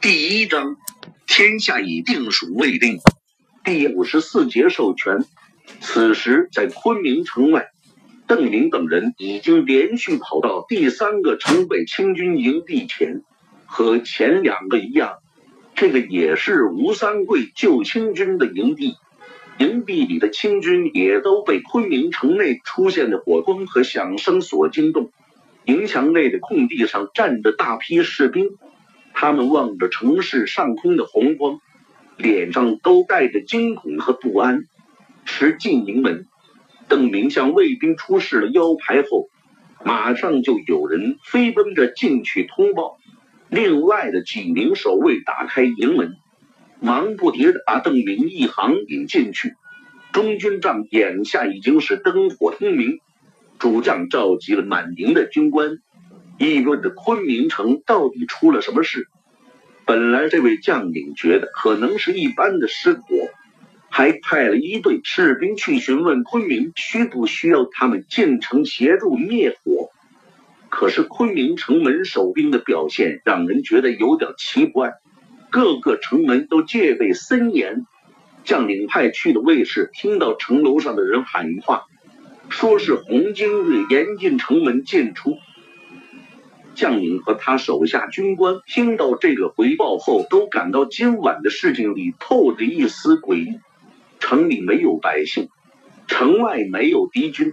第一章，天下已定属未定。第五十四节授权。此时在昆明城外，邓明等人已经连续跑到第三个城北清军营地前，和前两个一样，这个也是吴三桂救清军的营地。营地里的清军也都被昆明城内出现的火光和响声所惊动。营墙内的空地上站着大批士兵，他们望着城市上空的红光，脸上都带着惊恐和不安。持进营门，邓明向卫兵出示了腰牌后，马上就有人飞奔着进去通报。另外的几名守卫打开营门。忙不迭地把邓明一行引进去。中军帐眼下已经是灯火通明，主将召集了满营的军官，议论着昆明城到底出了什么事。本来这位将领觉得可能是一般的失火，还派了一队士兵去询问昆明需不需要他们进城协助灭火。可是昆明城门守兵的表现让人觉得有点奇怪。各个城门都戒备森严，将领派去的卫士听到城楼上的人喊话，说是洪精锐严禁城门进出。将领和他手下军官听到这个回报后，都感到今晚的事情里透着一丝诡异。城里没有百姓，城外没有敌军，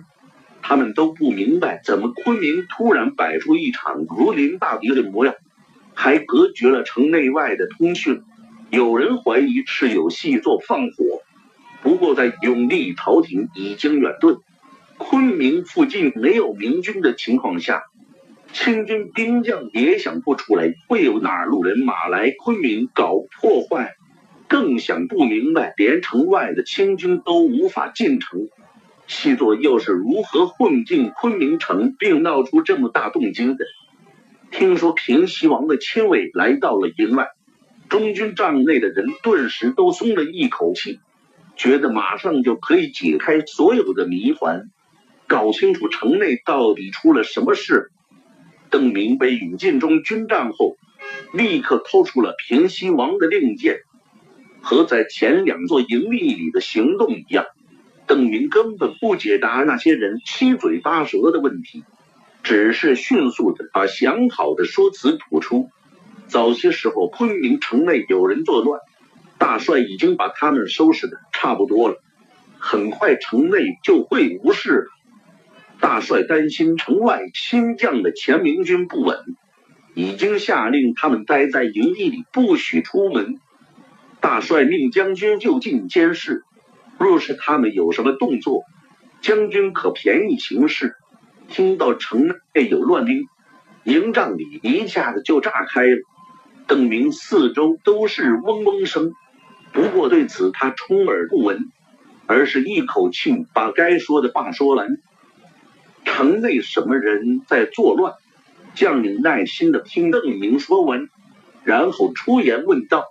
他们都不明白怎么昆明突然摆出一场如临大敌的模样。还隔绝了城内外的通讯，有人怀疑是有细作放火。不过在永历朝廷已经远遁，昆明附近没有明军的情况下，清军兵将也想不出来会有哪路人马来昆明搞破坏，更想不明白连城外的清军都无法进城，细作又是如何混进昆明城并闹出这么大动静的。听说平西王的亲卫来到了营外，中军帐内的人顿时都松了一口气，觉得马上就可以解开所有的谜团，搞清楚城内到底出了什么事。邓明被引进中军帐后，立刻掏出了平西王的令箭，和在前两座营地里的行动一样，邓明根本不解答那些人七嘴八舌的问题。只是迅速的把想好的说辞吐出。早些时候，昆明城内有人作乱，大帅已经把他们收拾的差不多了，很快城内就会无事了。大帅担心城外新将的前明军不稳，已经下令他们待在营地里，不许出门。大帅命将军就近监视，若是他们有什么动作，将军可便宜行事。听到城内有乱兵，营帐里一下子就炸开了。邓明四周都是嗡嗡声，不过对此他充耳不闻，而是一口气把该说的话说完。城内什么人在作乱？将领耐心的听邓明说完，然后出言问道。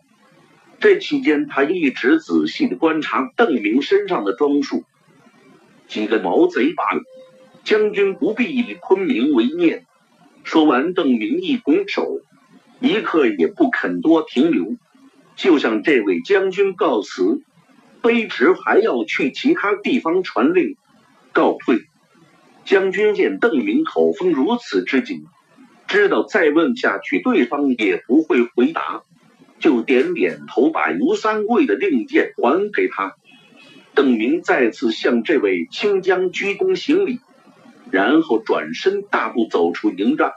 这期间，他一直仔细的观察邓明身上的装束，几个毛贼罢了。将军不必以昆明为念。说完，邓明一拱手，一刻也不肯多停留，就向这位将军告辞，卑职还要去其他地方传令，告退。将军见邓明口风如此之紧，知道再问下去对方也不会回答，就点点头，把吴三桂的令箭还给他。邓明再次向这位清将鞠躬行礼。然后转身大步走出营帐，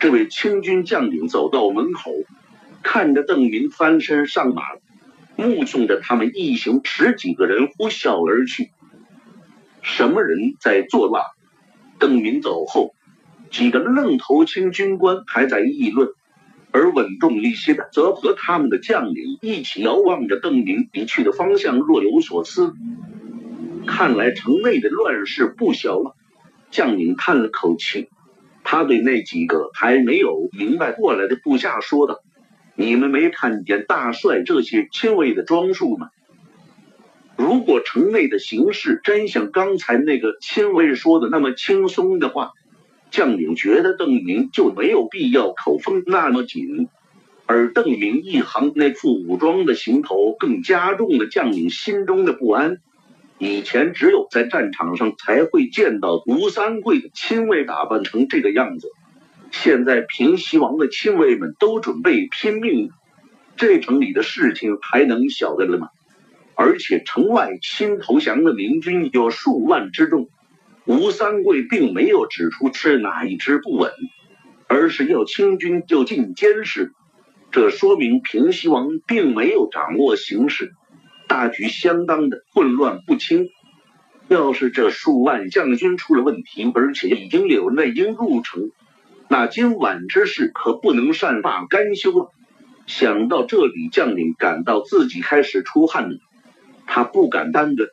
这位清军将领走到门口，看着邓明翻身上马，目送着他们一行十几个人呼啸而去。什么人在作乱？邓明走后，几个愣头青军官还在议论，而稳重一些的则和他们的将领一起遥望着邓明离去的方向，若有所思。看来城内的乱世不小了。将领叹了口气，他对那几个还没有明白过来的部下说道：“你们没看见大帅这些亲卫的装束吗？如果城内的形势真像刚才那个亲卫说的那么轻松的话，将领觉得邓明就没有必要口风那么紧。而邓明一行那副武装的行头，更加重了将领心中的不安。以前只有在战场上才会见到吴三桂的亲卫打扮成这个样子，现在平西王的亲卫们都准备拼命，这城里的事情还能晓得了吗？而且城外新投降的明军有数万之众，吴三桂并没有指出是哪一支不稳，而是要清军就近监视，这说明平西王并没有掌握形势。大局相当的混乱不清，要是这数万将军出了问题，而且已经有内应入城，那今晚之事可不能善罢甘休了。想到这里，将领感到自己开始出汗了，他不敢耽搁，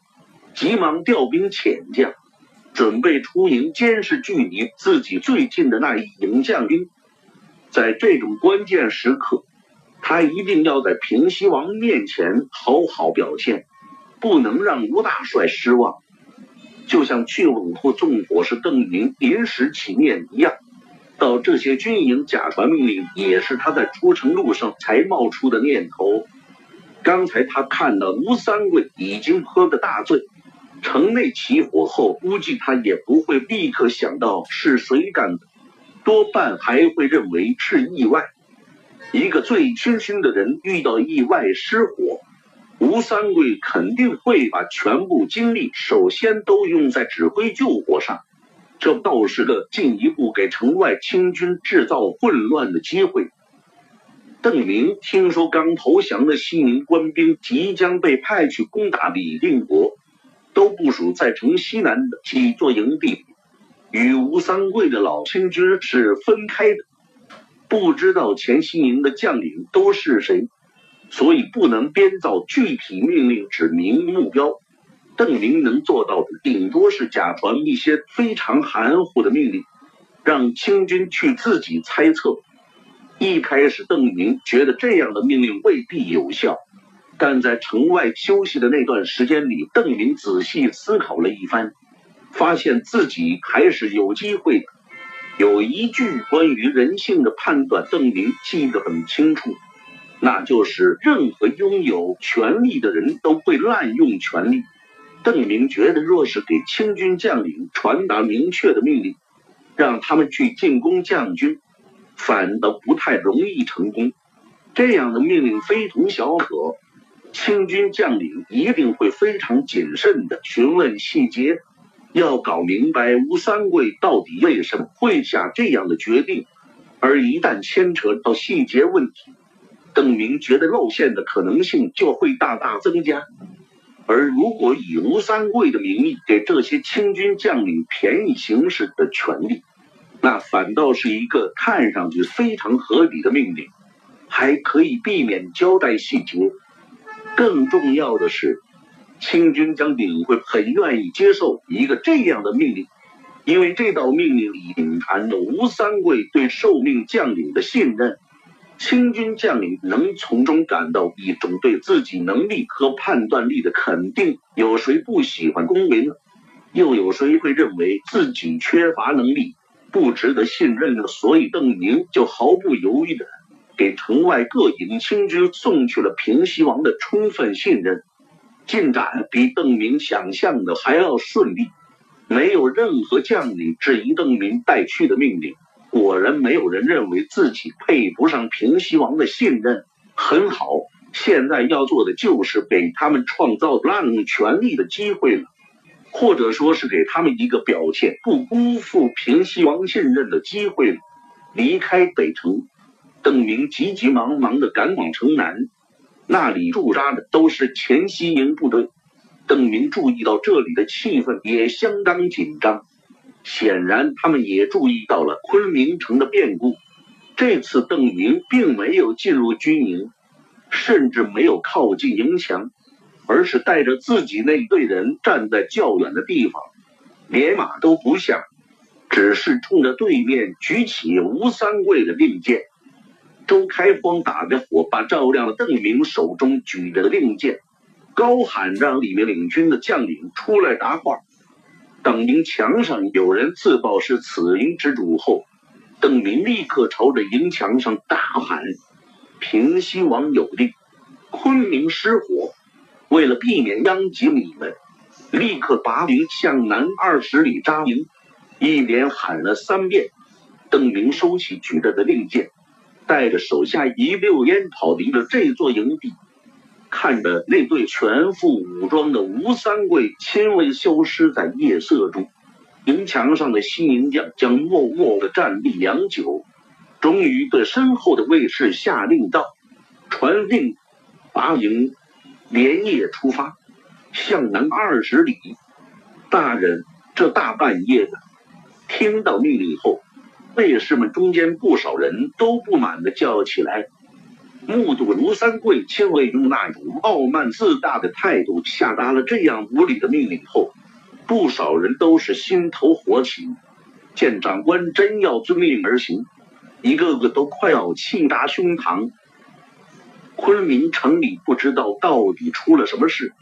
急忙调兵遣将，准备出营监视距离自己最近的那一营将兵。在这种关键时刻。他一定要在平西王面前好好表现，不能让吴大帅失望。就像去武户纵火是邓明临时起念一样，到这些军营假传命令也是他在出城路上才冒出的念头。刚才他看到吴三桂已经喝得大醉，城内起火后，估计他也不会立刻想到是谁干的，多半还会认为是意外。一个醉醺醺的人遇到意外失火，吴三桂肯定会把全部精力首先都用在指挥救火上，这倒是个进一步给城外清军制造混乱的机会。邓明听说刚投降的西宁官兵即将被派去攻打李定国，都部署在城西南的几座营地，与吴三桂的老清军是分开的。不知道前西宁的将领都是谁，所以不能编造具体命令指明目标。邓明能做到的，顶多是假传一些非常含糊的命令，让清军去自己猜测。一开始，邓明觉得这样的命令未必有效，但在城外休息的那段时间里，邓明仔细思考了一番，发现自己还是有机会的。有一句关于人性的判断，邓明记得很清楚，那就是任何拥有权力的人都会滥用权力。邓明觉得，若是给清军将领传达明确的命令，让他们去进攻将军，反倒不太容易成功。这样的命令非同小可，清军将领一定会非常谨慎地询问细节。要搞明白吴三桂到底为什么会下这样的决定，而一旦牵扯到细节问题，邓明觉得露馅的可能性就会大大增加。而如果以吴三桂的名义给这些清军将领便宜行事的权利，那反倒是一个看上去非常合理的命令，还可以避免交代细节。更重要的是。清军将领会很愿意接受一个这样的命令，因为这道命令隐含着吴三桂对受命将领的信任。清军将领能从中感到一种对自己能力和判断力的肯定。有谁不喜欢恭维呢？又有谁会认为自己缺乏能力，不值得信任的？所以邓明就毫不犹豫的给城外各营清军送去了平西王的充分信任。进展比邓明想象的还要顺利，没有任何将领质疑邓明带去的命令。果然，没有人认为自己配不上平西王的信任。很好，现在要做的就是给他们创造滥用权力的机会了，或者说是给他们一个表现不辜负平西王信任的机会。离开北城，邓明急急忙忙地赶往城南。那里驻扎的都是前西营部队，邓明注意到这里的气氛也相当紧张，显然他们也注意到了昆明城的变故。这次邓明并没有进入军营，甚至没有靠近营墙，而是带着自己那队人站在较远的地方，连马都不下，只是冲着对面举起吴三桂的令箭。周开荒打着火把，照亮了邓明手中举着的令箭，高喊让里面领军的将领出来答话。等明墙上有人自报是此营之主后，邓明立刻朝着营墙上大喊：“平西王有令，昆明失火，为了避免殃及你们，立刻拔营向南二十里扎营。一连喊了三遍。邓明收起举着的令箭，带着手下一溜烟跑离了这座营地。看着那队全副武装的吴三桂亲卫消失在夜色中，营墙上的新营将将默默的站立良久，终于对身后的卫士下令道：“传令，拔营，连夜出发，向南二十里。”大人，这大半夜的，听到命令后，卫士们中间不少人都不满的叫起来。目睹卢三桂亲卫用那种傲慢自大的态度下达了这样无理的命令后，不少人都是心头火起。见长官真要遵命而行，一个个都快要气炸胸膛。昆明城里不知道到底出了什么事，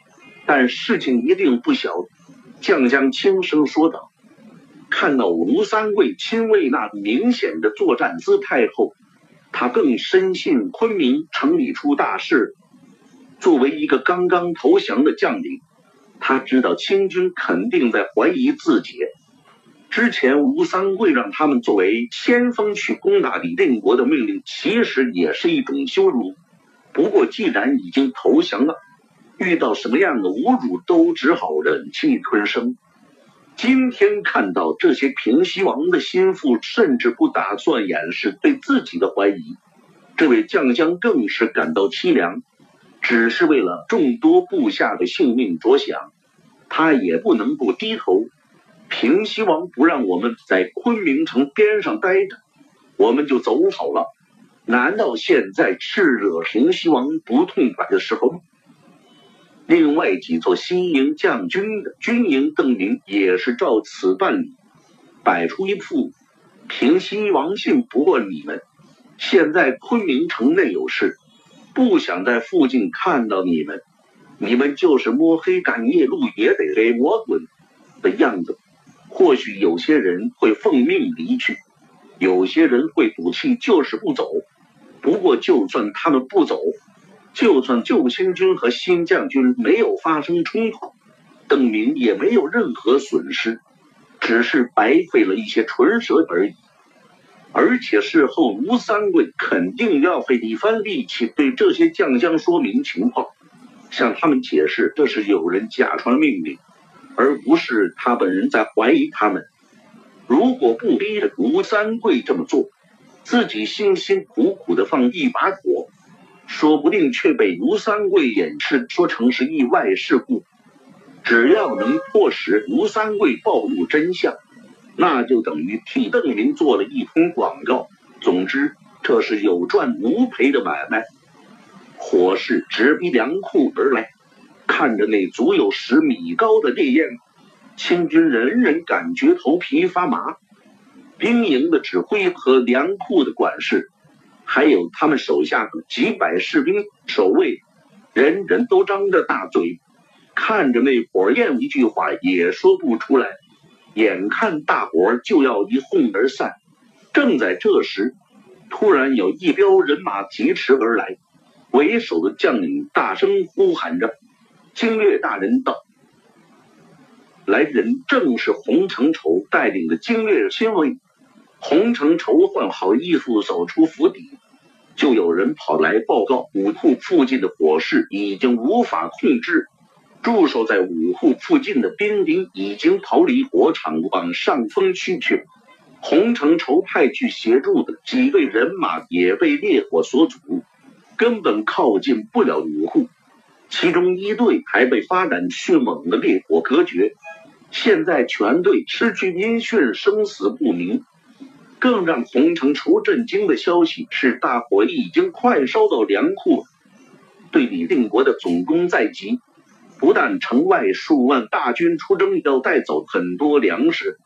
但事情一定不小。将将轻声说道：“看到吴三桂亲卫那明显的作战姿态后。”他更深信昆明城里出大事。作为一个刚刚投降的将领，他知道清军肯定在怀疑自己。之前吴三桂让他们作为先锋去攻打李定国的命令，其实也是一种羞辱。不过既然已经投降了，遇到什么样的侮辱都只好忍气吞声。今天看到这些平西王的心腹，甚至不打算掩饰对自己的怀疑，这位将将更是感到凄凉。只是为了众多部下的性命着想，他也不能不低头。平西王不让我们在昆明城边上待着，我们就走好了。难道现在是惹平西王不痛快的时候吗？另外几座西营将军的军营，邓明也是照此办理，摆出一副平西王信不过你们。现在昆明城内有事，不想在附近看到你们，你们就是摸黑赶夜路也得给我滚的样子。或许有些人会奉命离去，有些人会赌气就是不走。不过就算他们不走。就算旧清军和新将军没有发生冲突，邓明也没有任何损失，只是白费了一些唇舌而已。而且事后吴三桂肯定要费一番力气对这些将将说明情况，向他们解释这是有人假传命令，而不是他本人在怀疑他们。如果不逼着吴三桂这么做，自己辛辛苦苦的放一把火。说不定却被吴三桂掩饰，说成是意外事故。只要能迫使吴三桂暴露真相，那就等于替邓林做了一通广告。总之，这是有赚无赔的买卖。火势直逼粮库而来，看着那足有十米高的烈焰，清军人人感觉头皮发麻。兵营的指挥和粮库的管事。还有他们手下的几百士兵守卫，人人都张着大嘴，看着那火焰，一句话也说不出来。眼看大伙就要一哄而散，正在这时，突然有一彪人马疾驰而来，为首的将领大声呼喊着：“经略大人到！”来人正是洪承畴带领的精锐亲卫。洪承畴换好衣服走出府邸。就有人跑来报告，武库附近的火势已经无法控制，驻守在武库附近的兵丁已经逃离火场，往上风区去。洪承畴派去协助的几队人马也被烈火所阻，根本靠近不了武库。其中一队还被发展迅猛的烈火隔绝，现在全队失去音讯，生死不明。更让洪承畴震惊的消息是，大火已经快烧到粮库，对李定国的总攻在即。不但城外数万大军出征要带走很多粮食，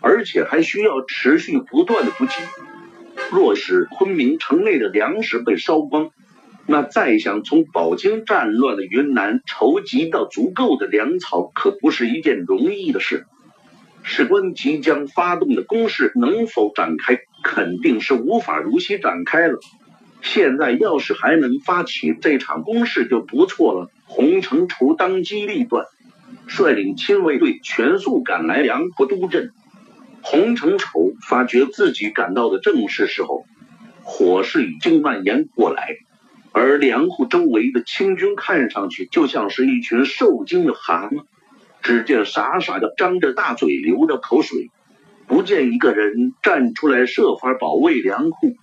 而且还需要持续不断的补给。若是昆明城内的粮食被烧光，那再想从饱经战乱的云南筹集到足够的粮草，可不是一件容易的事。事关即将发动的攻势能否展开，肯定是无法如期展开了。现在要是还能发起这场攻势就不错了。洪承畴当机立断，率领亲卫队全速赶来梁坡都镇。洪承畴发觉自己赶到的正是时候，火势已经蔓延过来，而粮库周围的清军看上去就像是一群受惊的蛤蟆，只见傻傻的张着大嘴，流着口水，不见一个人站出来设法保卫粮库。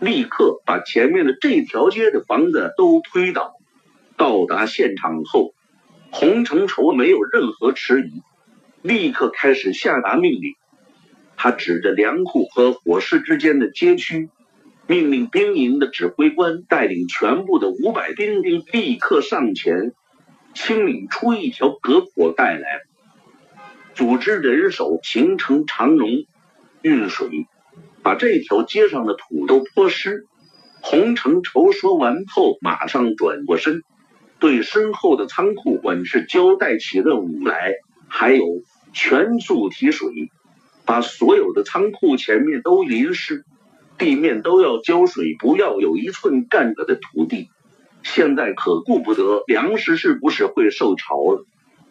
立刻把前面的这条街的房子都推倒。到达现场后，洪承畴没有任何迟疑，立刻开始下达命令。他指着粮库和火势之间的街区，命令兵营的指挥官带领全部的五百兵丁立刻上前，清理出一条隔火带来，组织人手形成长龙运水。把这条街上的土都泼湿。洪承畴说完后，马上转过身，对身后的仓库管事交代起任务来。还有，全速提水，把所有的仓库前面都淋湿，地面都要浇水，不要有一寸干涸的土地。现在可顾不得粮食是不是会受潮了，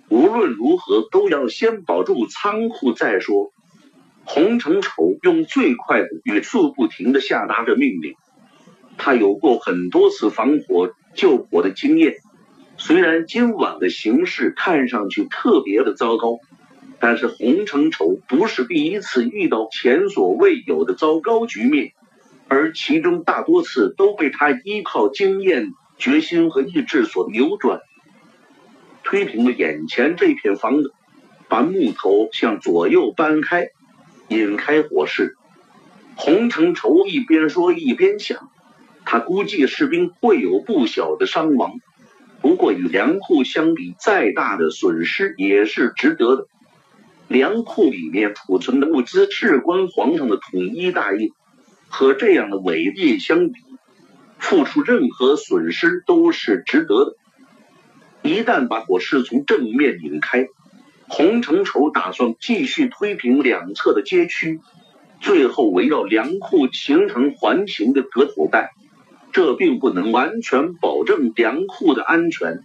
无论如何都要先保住仓库再说。洪承畴用最快的语速不停地下达着命令。他有过很多次防火救火的经验，虽然今晚的形势看上去特别的糟糕，但是洪承畴不是第一次遇到前所未有的糟糕局面，而其中大多次都被他依靠经验、决心和意志所扭转，推平了眼前这片房子，把木头向左右搬开。引开火势，洪承畴一边说一边想，他估计士兵会有不小的伤亡，不过与粮库相比，再大的损失也是值得的。粮库里面储存的物资事关皇上的统一大业，和这样的伟业相比，付出任何损失都是值得的。一旦把火势从正面引开。洪承畴打算继续推平两侧的街区，最后围绕粮库形成环形的隔土带。这并不能完全保证粮库的安全，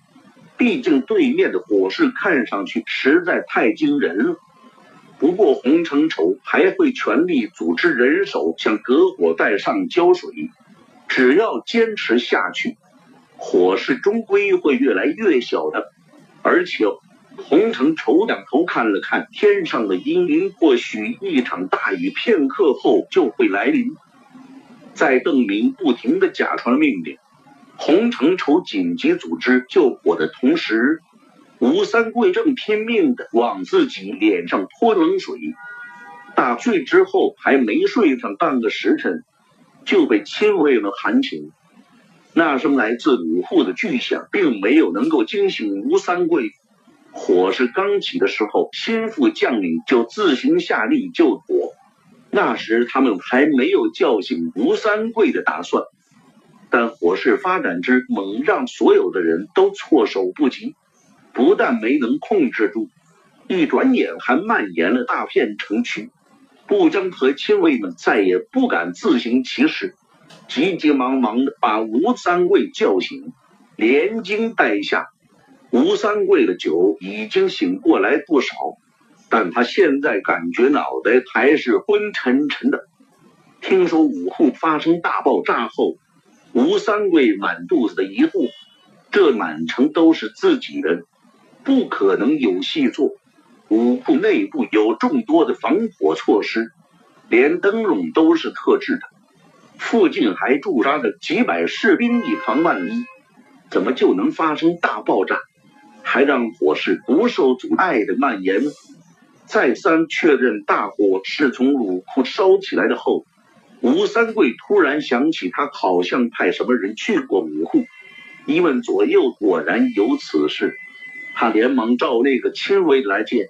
毕竟对面的火势看上去实在太惊人了。不过洪承畴还会全力组织人手向隔火带上浇水，只要坚持下去，火势终归会越来越小的，而且。洪承畴仰头看了看天上的阴云，或许一场大雨片刻后就会来临。在邓明不停的假传命令，洪承畴紧急组织救火的同时，吴三桂正拼命的往自己脸上泼冷水。大睡之后还没睡上半个时辰，就被亲卫们喊醒。那声来自五户的巨响，并没有能够惊醒吴三桂。火势刚起的时候，心腹将领就自行下令救火。那时他们还没有叫醒吴三桂的打算，但火势发展之猛，让所有的人都措手不及。不但没能控制住，一转眼还蔓延了大片城区。布江和亲卫们再也不敢自行其事，急急忙忙的把吴三桂叫醒，连惊带吓。吴三桂的酒已经醒过来不少，但他现在感觉脑袋还是昏沉沉的。听说武库发生大爆炸后，吴三桂满肚子的疑惑：这满城都是自己人，不可能有戏做。武库内部有众多的防火措施，连灯笼都是特制的，附近还驻扎着几百士兵，以防万一。怎么就能发生大爆炸？还让火势不受阻碍的蔓延呢。再三确认大火是从鲁库烧起来的后，吴三桂突然想起他好像派什么人去过武库，一问左右，果然有此事。他连忙召那个亲卫来见，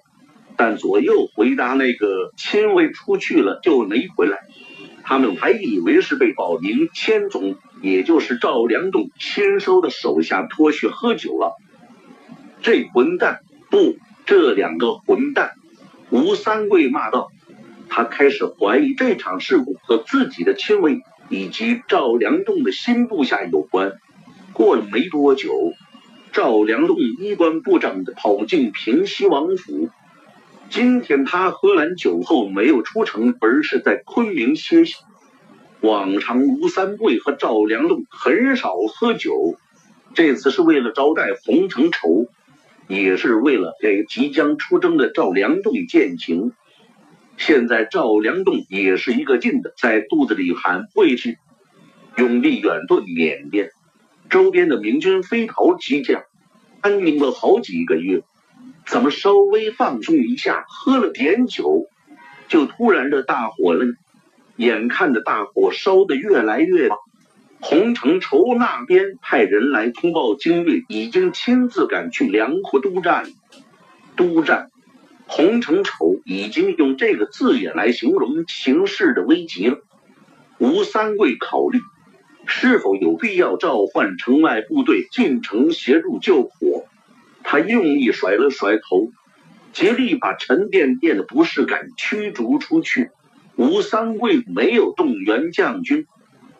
但左右回答那个亲卫出去了就没回来。他们还以为是被保宁千总，也就是赵良栋签收的手下拖去喝酒了。这混蛋！不，这两个混蛋！吴三桂骂道。他开始怀疑这场事故和自己的亲卫以及赵良栋的新部下有关。过了没多久，赵良栋衣冠不整的跑进平西王府。今天他喝完酒后没有出城，而是在昆明歇息。往常吴三桂和赵良栋很少喝酒，这次是为了招待洪承畴，也是为了给即将出征的赵良栋饯行。现在赵良栋也是一个劲的在肚子里喊回去，用力远遁缅甸，周边的明军飞逃激将，安宁了好几个月，怎么稍微放松一下，喝了点酒，就突然的大火了呢？眼看着大火烧得越来越大，洪承畴那边派人来通报，精锐已经亲自赶去粮库督战。督战，洪承畴已经用这个字眼来形容形势的危急了。吴三桂考虑是否有必要召唤城外部队进城协助救火，他用力甩了甩头，竭力把沉甸甸的不适感驱逐出去。吴三桂没有动员将军，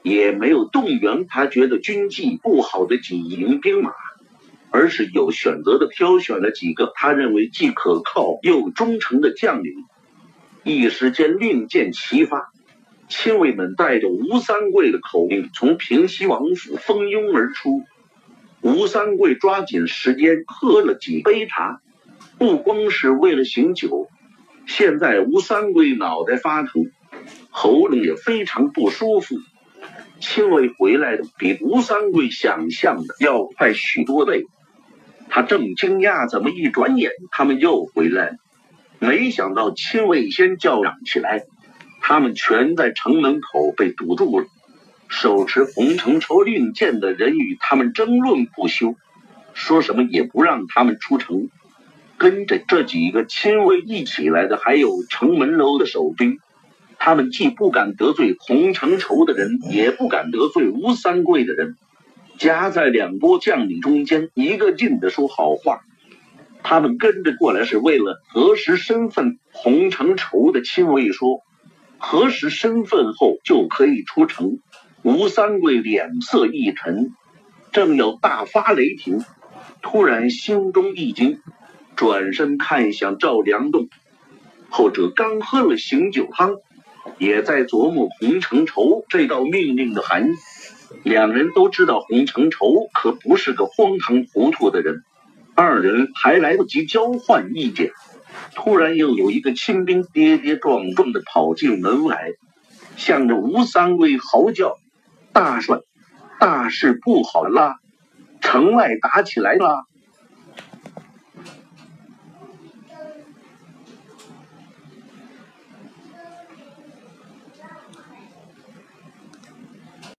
也没有动员他觉得军纪不好的几营兵马，而是有选择的挑选了几个他认为既可靠又忠诚的将领。一时间令箭齐发，亲卫们带着吴三桂的口令从平西王府蜂拥而出。吴三桂抓紧时间喝了几杯茶，不光是为了醒酒。现在吴三桂脑袋发疼，喉咙也非常不舒服。亲卫回来的比吴三桂想象的要快许多倍。他正惊讶，怎么一转眼他们又回来了？没想到亲卫先叫嚷起来，他们全在城门口被堵住了。手持洪承畴令箭的人与他们争论不休，说什么也不让他们出城。跟着这几个亲卫一起来的，还有城门楼的守兵。他们既不敢得罪洪承畴的人，也不敢得罪吴三桂的人，夹在两拨将领中间，一个劲的说好话。他们跟着过来是为了核实身份。洪承畴的亲卫说：“核实身份后就可以出城。”吴三桂脸色一沉，正要大发雷霆，突然心中一惊。转身看向赵良栋，后者刚喝了醒酒汤，也在琢磨洪承畴这道命令的含义。两人都知道洪承畴可不是个荒唐糊涂的人。二人还来不及交换意见，突然又有一个清兵跌跌撞撞的跑进门来，向着吴三桂嚎叫：“大帅，大事不好啦！城外打起来了！”